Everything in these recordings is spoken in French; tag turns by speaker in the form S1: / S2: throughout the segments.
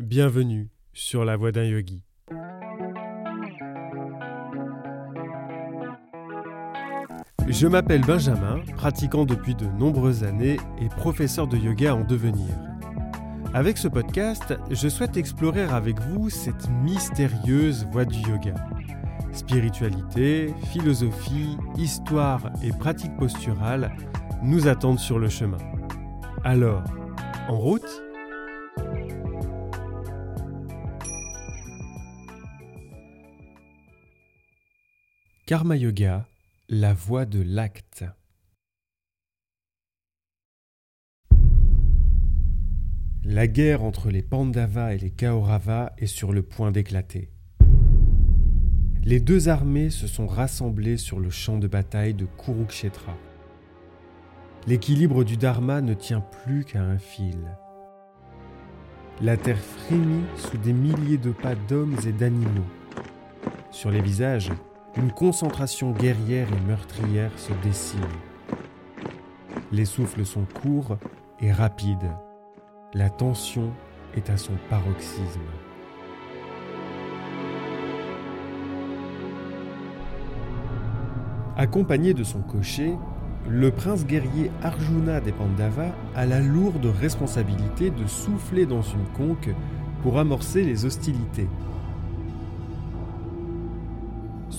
S1: Bienvenue sur la voie d'un yogi. Je m'appelle Benjamin, pratiquant depuis de nombreuses années et professeur de yoga en devenir. Avec ce podcast, je souhaite explorer avec vous cette mystérieuse voie du yoga. Spiritualité, philosophie, histoire et pratique posturale nous attendent sur le chemin. Alors, en route? Karma Yoga, la voie de l'acte. La guerre entre les Pandavas et les Kauravas est sur le point d'éclater. Les deux armées se sont rassemblées sur le champ de bataille de Kurukshetra. L'équilibre du Dharma ne tient plus qu'à un fil. La terre frémit sous des milliers de pas d'hommes et d'animaux. Sur les visages, une concentration guerrière et meurtrière se dessine. Les souffles sont courts et rapides. La tension est à son paroxysme. Accompagné de son cocher, le prince guerrier Arjuna des Pandavas a la lourde responsabilité de souffler dans une conque pour amorcer les hostilités.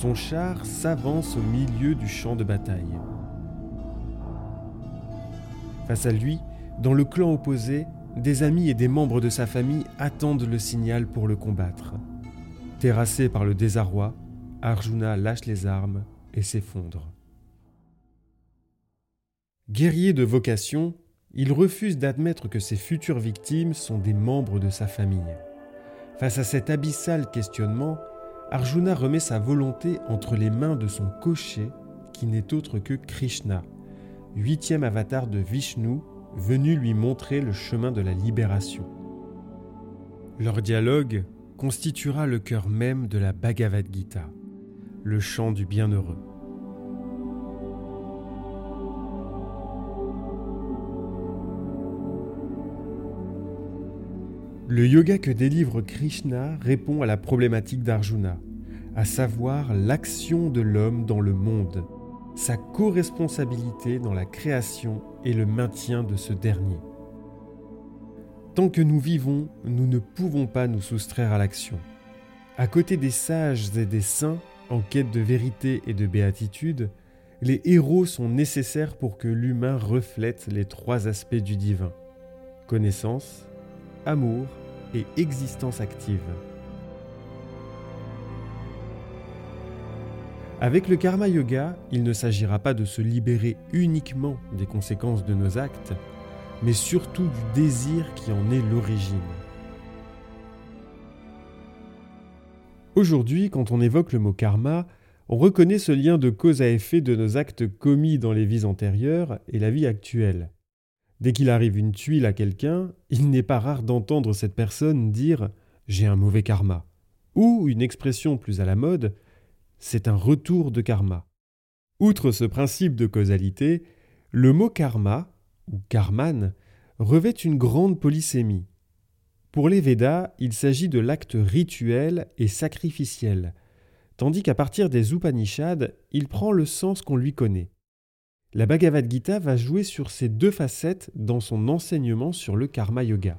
S1: Son char s'avance au milieu du champ de bataille. Face à lui, dans le clan opposé, des amis et des membres de sa famille attendent le signal pour le combattre. Terrassé par le désarroi, Arjuna lâche les armes et s'effondre. Guerrier de vocation, il refuse d'admettre que ses futures victimes sont des membres de sa famille. Face à cet abyssal questionnement, Arjuna remet sa volonté entre les mains de son cocher, qui n'est autre que Krishna, huitième avatar de Vishnu, venu lui montrer le chemin de la libération. Leur dialogue constituera le cœur même de la Bhagavad Gita, le chant du bienheureux. Le yoga que délivre Krishna répond à la problématique d'Arjuna, à savoir l'action de l'homme dans le monde, sa co-responsabilité dans la création et le maintien de ce dernier. Tant que nous vivons, nous ne pouvons pas nous soustraire à l'action. À côté des sages et des saints, en quête de vérité et de béatitude, les héros sont nécessaires pour que l'humain reflète les trois aspects du divin. Connaissance, amour et existence active. Avec le karma yoga, il ne s'agira pas de se libérer uniquement des conséquences de nos actes, mais surtout du désir qui en est l'origine. Aujourd'hui, quand on évoque le mot karma, on reconnaît ce lien de cause à effet de nos actes commis dans les vies antérieures et la vie actuelle. Dès qu'il arrive une tuile à quelqu'un, il n'est pas rare d'entendre cette personne dire J'ai un mauvais karma. Ou une expression plus à la mode C'est un retour de karma. Outre ce principe de causalité, le mot karma, ou karman, revêt une grande polysémie. Pour les Védas, il s'agit de l'acte rituel et sacrificiel, tandis qu'à partir des Upanishads, il prend le sens qu'on lui connaît. La Bhagavad Gita va jouer sur ces deux facettes dans son enseignement sur le karma yoga.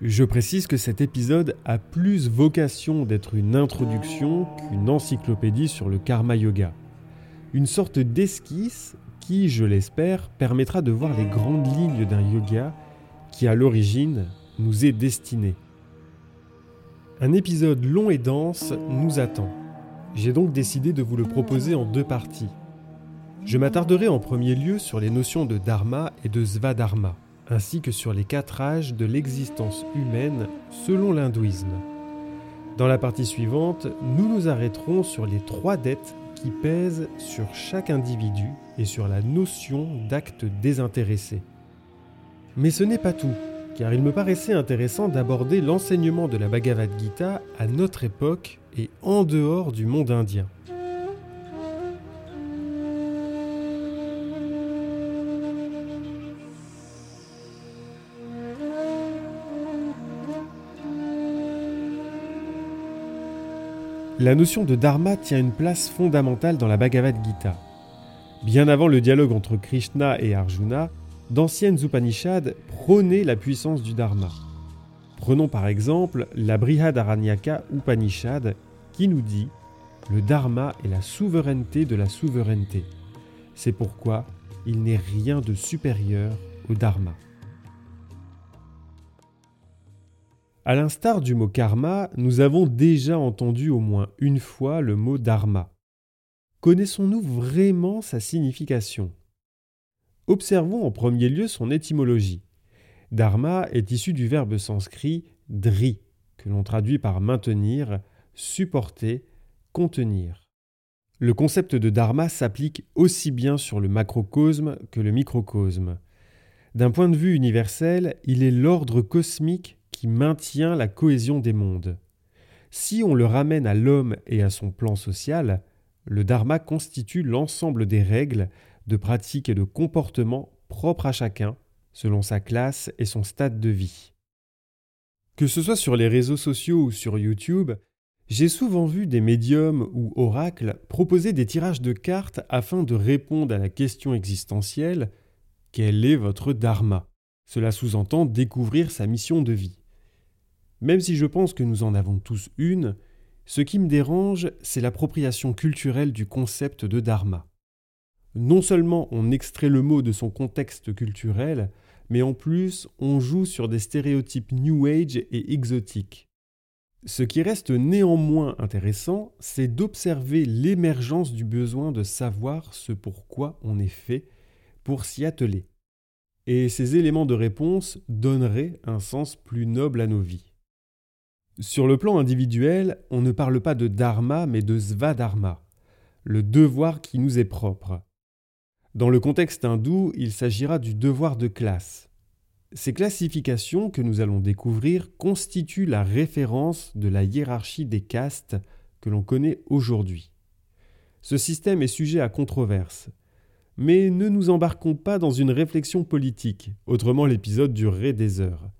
S1: Je précise que cet épisode a plus vocation d'être une introduction qu'une encyclopédie sur le karma yoga. Une sorte d'esquisse qui, je l'espère, permettra de voir les grandes lignes d'un yoga qui, à l'origine, nous est destiné. Un épisode long et dense nous attend. J'ai donc décidé de vous le proposer en deux parties. Je m'attarderai en premier lieu sur les notions de dharma et de svadharma, ainsi que sur les quatre âges de l'existence humaine selon l'hindouisme. Dans la partie suivante, nous nous arrêterons sur les trois dettes qui pèsent sur chaque individu et sur la notion d'acte désintéressé. Mais ce n'est pas tout, car il me paraissait intéressant d'aborder l'enseignement de la Bhagavad Gita à notre époque et en dehors du monde indien. La notion de dharma tient une place fondamentale dans la Bhagavad Gita. Bien avant le dialogue entre Krishna et Arjuna, d'anciennes Upanishads prônaient la puissance du dharma. Prenons par exemple la Brihadaranyaka Upanishad qui nous dit Le dharma est la souveraineté de la souveraineté. C'est pourquoi il n'est rien de supérieur au dharma. À l'instar du mot karma, nous avons déjà entendu au moins une fois le mot dharma. Connaissons-nous vraiment sa signification? Observons en premier lieu son étymologie. Dharma est issu du verbe sanskrit dri, que l'on traduit par maintenir, supporter, contenir. Le concept de dharma s'applique aussi bien sur le macrocosme que le microcosme. D'un point de vue universel, il est l'ordre cosmique qui maintient la cohésion des mondes. Si on le ramène à l'homme et à son plan social, le dharma constitue l'ensemble des règles, de pratiques et de comportements propres à chacun, selon sa classe et son stade de vie. Que ce soit sur les réseaux sociaux ou sur YouTube, j'ai souvent vu des médiums ou oracles proposer des tirages de cartes afin de répondre à la question existentielle Quel est votre dharma? Cela sous-entend découvrir sa mission de vie. Même si je pense que nous en avons tous une, ce qui me dérange, c'est l'appropriation culturelle du concept de dharma. Non seulement on extrait le mot de son contexte culturel, mais en plus on joue sur des stéréotypes New Age et exotiques. Ce qui reste néanmoins intéressant, c'est d'observer l'émergence du besoin de savoir ce pourquoi on est fait pour s'y atteler. Et ces éléments de réponse donneraient un sens plus noble à nos vies. Sur le plan individuel, on ne parle pas de dharma mais de svadharma, le devoir qui nous est propre. Dans le contexte hindou, il s'agira du devoir de classe. Ces classifications que nous allons découvrir constituent la référence de la hiérarchie des castes que l'on connaît aujourd'hui. Ce système est sujet à controverse. Mais ne nous embarquons pas dans une réflexion politique, autrement l'épisode durerait des heures.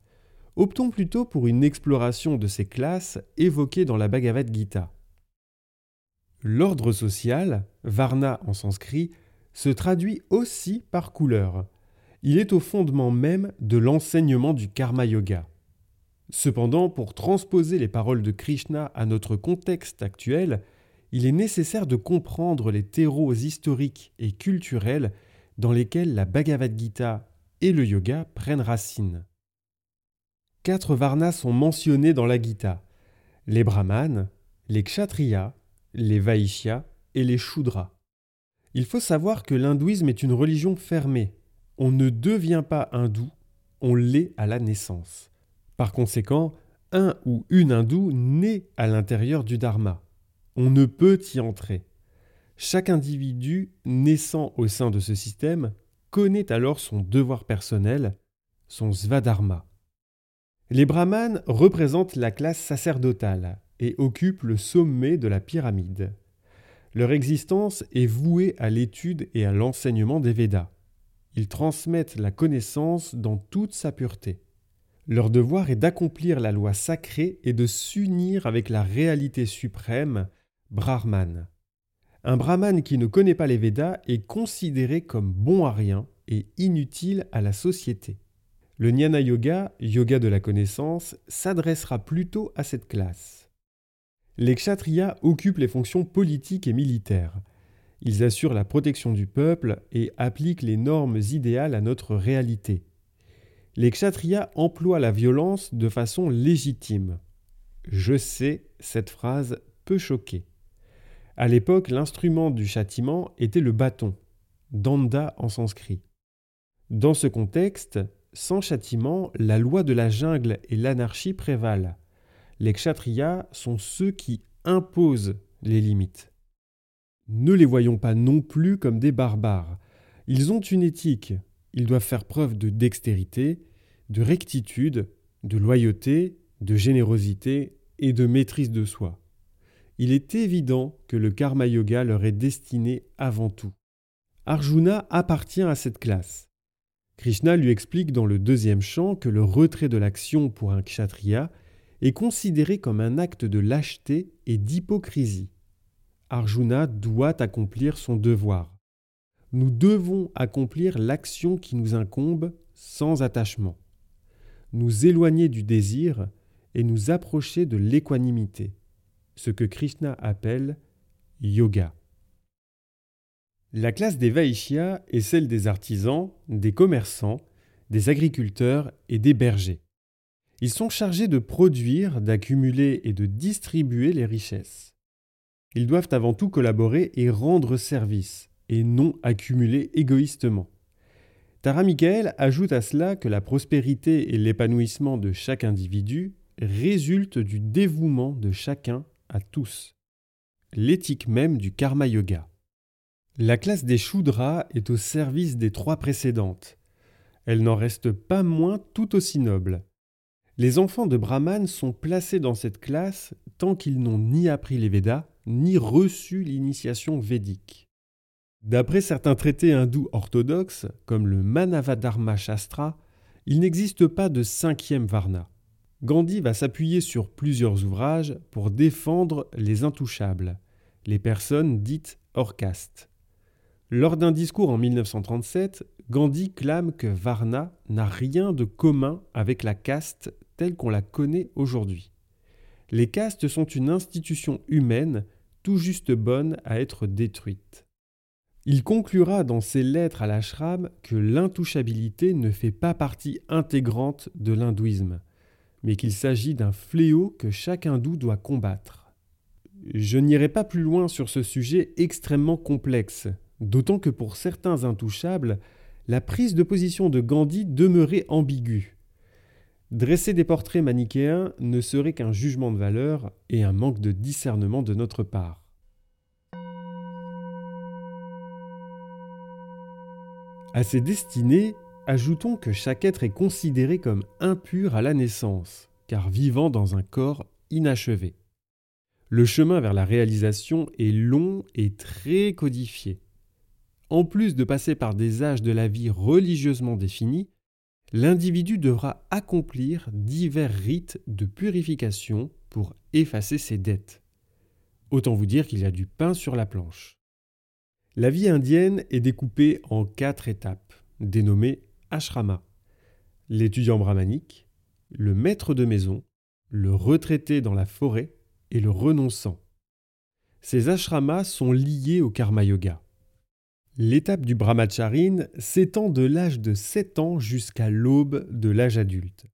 S1: Optons plutôt pour une exploration de ces classes évoquées dans la Bhagavad Gita. L'ordre social, Varna en sanskrit, se traduit aussi par couleur. Il est au fondement même de l'enseignement du karma yoga. Cependant, pour transposer les paroles de Krishna à notre contexte actuel, il est nécessaire de comprendre les terreaux historiques et culturels dans lesquels la Bhagavad Gita et le yoga prennent racine quatre varnas sont mentionnés dans la Gita les brahmanes, les kshatriyas, les vaishyas et les shudras. Il faut savoir que l'hindouisme est une religion fermée. On ne devient pas hindou, on l'est à la naissance. Par conséquent, un ou une hindoue naît à l'intérieur du dharma. On ne peut y entrer. Chaque individu naissant au sein de ce système connaît alors son devoir personnel, son svadharma. Les brahmanes représentent la classe sacerdotale et occupent le sommet de la pyramide. Leur existence est vouée à l'étude et à l'enseignement des Védas. Ils transmettent la connaissance dans toute sa pureté. Leur devoir est d'accomplir la loi sacrée et de s'unir avec la réalité suprême, Brahman. Un brahman qui ne connaît pas les Védas est considéré comme bon à rien et inutile à la société. Le Jnana Yoga, yoga de la connaissance, s'adressera plutôt à cette classe. Les kshatriyas occupent les fonctions politiques et militaires. Ils assurent la protection du peuple et appliquent les normes idéales à notre réalité. Les kshatriyas emploient la violence de façon légitime. Je sais, cette phrase peut choquer. À l'époque, l'instrument du châtiment était le bâton, danda en sanskrit. Dans ce contexte, sans châtiment, la loi de la jungle et l'anarchie prévalent. Les kshatriyas sont ceux qui imposent les limites. Ne les voyons pas non plus comme des barbares. Ils ont une éthique. Ils doivent faire preuve de dextérité, de rectitude, de loyauté, de générosité et de maîtrise de soi. Il est évident que le karma yoga leur est destiné avant tout. Arjuna appartient à cette classe. Krishna lui explique dans le deuxième chant que le retrait de l'action pour un kshatriya est considéré comme un acte de lâcheté et d'hypocrisie. Arjuna doit accomplir son devoir. Nous devons accomplir l'action qui nous incombe sans attachement, nous éloigner du désir et nous approcher de l'équanimité, ce que Krishna appelle yoga. La classe des Vaishyas est celle des artisans, des commerçants, des agriculteurs et des bergers. Ils sont chargés de produire, d'accumuler et de distribuer les richesses. Ils doivent avant tout collaborer et rendre service, et non accumuler égoïstement. Tara Michael ajoute à cela que la prospérité et l'épanouissement de chaque individu résultent du dévouement de chacun à tous. L'éthique même du karma yoga. La classe des Shudras est au service des trois précédentes. Elle n'en reste pas moins tout aussi noble. Les enfants de Brahman sont placés dans cette classe tant qu'ils n'ont ni appris les Védas, ni reçu l'initiation védique. D'après certains traités hindous orthodoxes, comme le Manavadharma Shastra, il n'existe pas de cinquième Varna. Gandhi va s'appuyer sur plusieurs ouvrages pour défendre les intouchables, les personnes dites hors caste. Lors d'un discours en 1937, Gandhi clame que Varna n'a rien de commun avec la caste telle qu'on la connaît aujourd'hui. Les castes sont une institution humaine tout juste bonne à être détruite. Il conclura dans ses lettres à l'ashram que l'intouchabilité ne fait pas partie intégrante de l'hindouisme, mais qu'il s'agit d'un fléau que chaque hindou doit combattre. Je n'irai pas plus loin sur ce sujet extrêmement complexe, d'autant que pour certains intouchables, la prise de position de Gandhi demeurait ambiguë. Dresser des portraits manichéens ne serait qu'un jugement de valeur et un manque de discernement de notre part. À ces destinées, ajoutons que chaque être est considéré comme impur à la naissance, car vivant dans un corps inachevé. Le chemin vers la réalisation est long et très codifié. En plus de passer par des âges de la vie religieusement définis, l'individu devra accomplir divers rites de purification pour effacer ses dettes. Autant vous dire qu'il y a du pain sur la planche. La vie indienne est découpée en quatre étapes, dénommées ashrama. L'étudiant brahmanique, le maître de maison, le retraité dans la forêt et le renonçant. Ces ashramas sont liés au karma yoga. L'étape du brahmacharin s'étend de l'âge de 7 ans jusqu'à l'aube de l'âge adulte.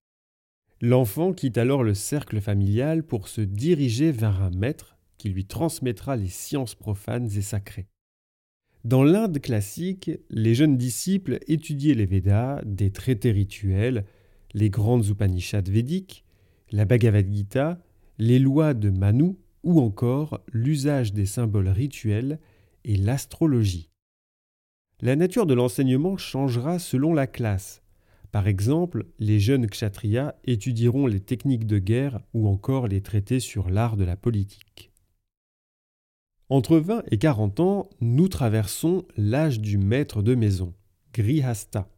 S1: L'enfant quitte alors le cercle familial pour se diriger vers un maître qui lui transmettra les sciences profanes et sacrées. Dans l'Inde classique, les jeunes disciples étudiaient les Védas, des traités rituels, les grandes Upanishads védiques, la Bhagavad Gita, les lois de Manu ou encore l'usage des symboles rituels et l'astrologie. La nature de l'enseignement changera selon la classe. Par exemple, les jeunes kshatriyas étudieront les techniques de guerre ou encore les traités sur l'art de la politique. Entre 20 et 40 ans, nous traversons l'âge du maître de maison, Grihasta.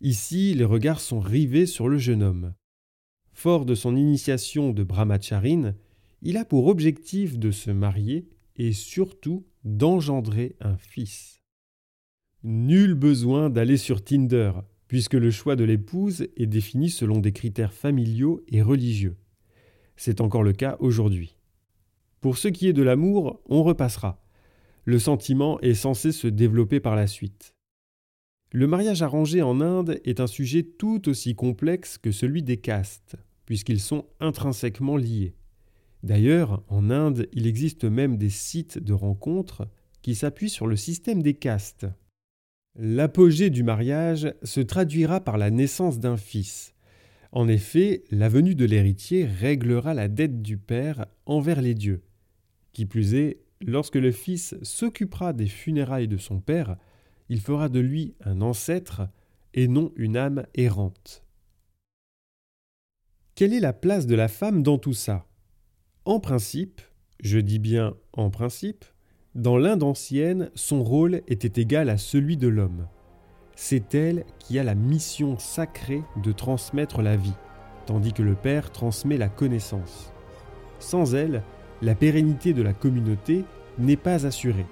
S1: Ici, les regards sont rivés sur le jeune homme. Fort de son initiation de brahmacharin, il a pour objectif de se marier et surtout d'engendrer un fils. Nul besoin d'aller sur Tinder, puisque le choix de l'épouse est défini selon des critères familiaux et religieux. C'est encore le cas aujourd'hui. Pour ce qui est de l'amour, on repassera. Le sentiment est censé se développer par la suite. Le mariage arrangé en Inde est un sujet tout aussi complexe que celui des castes, puisqu'ils sont intrinsèquement liés. D'ailleurs, en Inde, il existe même des sites de rencontres qui s'appuient sur le système des castes. L'apogée du mariage se traduira par la naissance d'un fils. En effet, la venue de l'héritier réglera la dette du père envers les dieux. Qui plus est, lorsque le fils s'occupera des funérailles de son père, il fera de lui un ancêtre et non une âme errante. Quelle est la place de la femme dans tout ça? En principe, je dis bien en principe, dans l'Inde ancienne, son rôle était égal à celui de l'homme. C'est elle qui a la mission sacrée de transmettre la vie, tandis que le père transmet la connaissance. Sans elle, la pérennité de la communauté n'est pas assurée.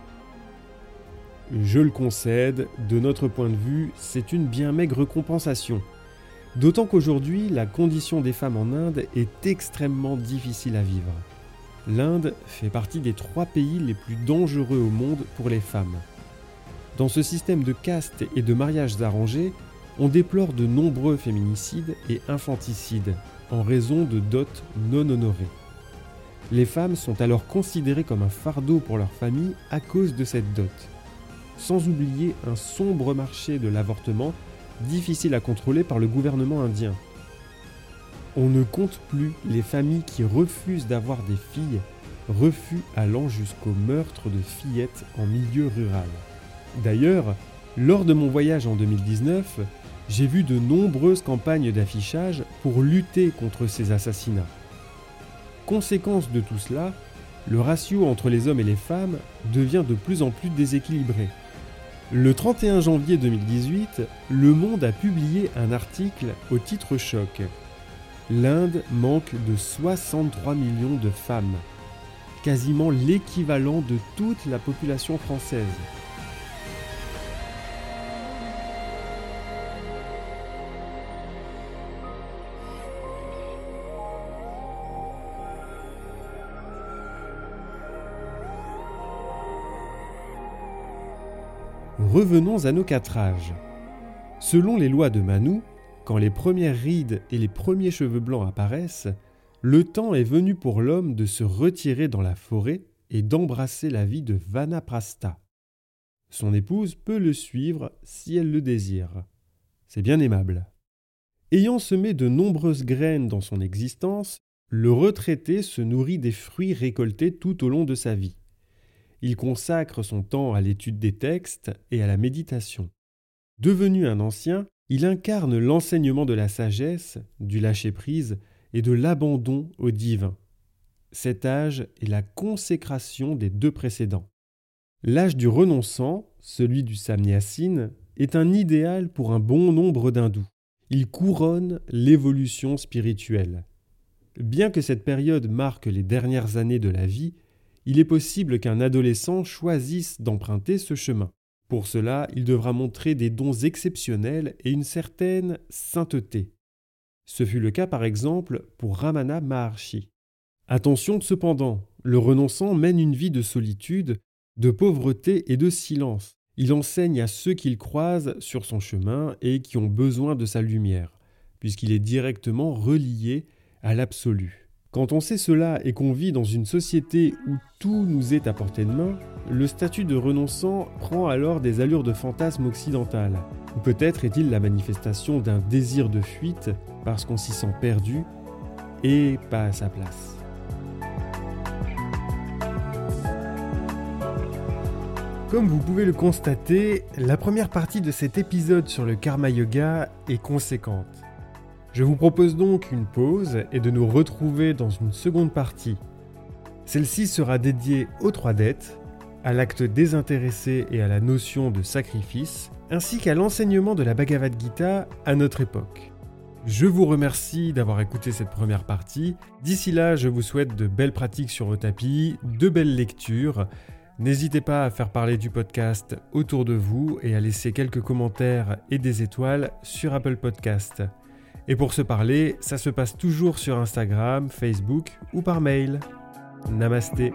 S1: Je le concède, de notre point de vue, c'est une bien maigre compensation. D'autant qu'aujourd'hui, la condition des femmes en Inde est extrêmement difficile à vivre. L'Inde fait partie des trois pays les plus dangereux au monde pour les femmes. Dans ce système de caste et de mariages arrangés, on déplore de nombreux féminicides et infanticides en raison de dots non honorées. Les femmes sont alors considérées comme un fardeau pour leur famille à cause de cette dot. Sans oublier un sombre marché de l'avortement difficile à contrôler par le gouvernement indien. On ne compte plus les familles qui refusent d'avoir des filles, refus allant jusqu'au meurtre de fillettes en milieu rural. D'ailleurs, lors de mon voyage en 2019, j'ai vu de nombreuses campagnes d'affichage pour lutter contre ces assassinats. Conséquence de tout cela, le ratio entre les hommes et les femmes devient de plus en plus déséquilibré. Le 31 janvier 2018, Le Monde a publié un article au titre choc. L'Inde manque de 63 millions de femmes, quasiment l'équivalent de toute la population française. Revenons à nos quatre âges. Selon les lois de Manu, quand les premières rides et les premiers cheveux blancs apparaissent, le temps est venu pour l'homme de se retirer dans la forêt et d'embrasser la vie de Vanaprastha. Son épouse peut le suivre si elle le désire. C'est bien aimable. Ayant semé de nombreuses graines dans son existence, le retraité se nourrit des fruits récoltés tout au long de sa vie. Il consacre son temps à l'étude des textes et à la méditation. Devenu un ancien, il incarne l'enseignement de la sagesse, du lâcher-prise et de l'abandon au divin. Cet âge est la consécration des deux précédents. L'âge du renonçant, celui du samnyasine, est un idéal pour un bon nombre d'hindous. Il couronne l'évolution spirituelle. Bien que cette période marque les dernières années de la vie, il est possible qu'un adolescent choisisse d'emprunter ce chemin. Pour cela, il devra montrer des dons exceptionnels et une certaine sainteté. Ce fut le cas par exemple pour Ramana Maharshi. Attention cependant, le renonçant mène une vie de solitude, de pauvreté et de silence. Il enseigne à ceux qu'il croise sur son chemin et qui ont besoin de sa lumière, puisqu'il est directement relié à l'absolu. Quand on sait cela et qu'on vit dans une société où tout nous est à portée de main, le statut de renonçant prend alors des allures de fantasme occidental. Ou peut-être est-il la manifestation d'un désir de fuite parce qu'on s'y sent perdu et pas à sa place. Comme vous pouvez le constater, la première partie de cet épisode sur le karma yoga est conséquente. Je vous propose donc une pause et de nous retrouver dans une seconde partie. Celle-ci sera dédiée aux trois dettes, à l'acte désintéressé et à la notion de sacrifice, ainsi qu'à l'enseignement de la Bhagavad Gita à notre époque. Je vous remercie d'avoir écouté cette première partie. D'ici là, je vous souhaite de belles pratiques sur le tapis, de belles lectures. N'hésitez pas à faire parler du podcast autour de vous et à laisser quelques commentaires et des étoiles sur Apple Podcast. Et pour se parler, ça se passe toujours sur Instagram, Facebook ou par mail. Namasté.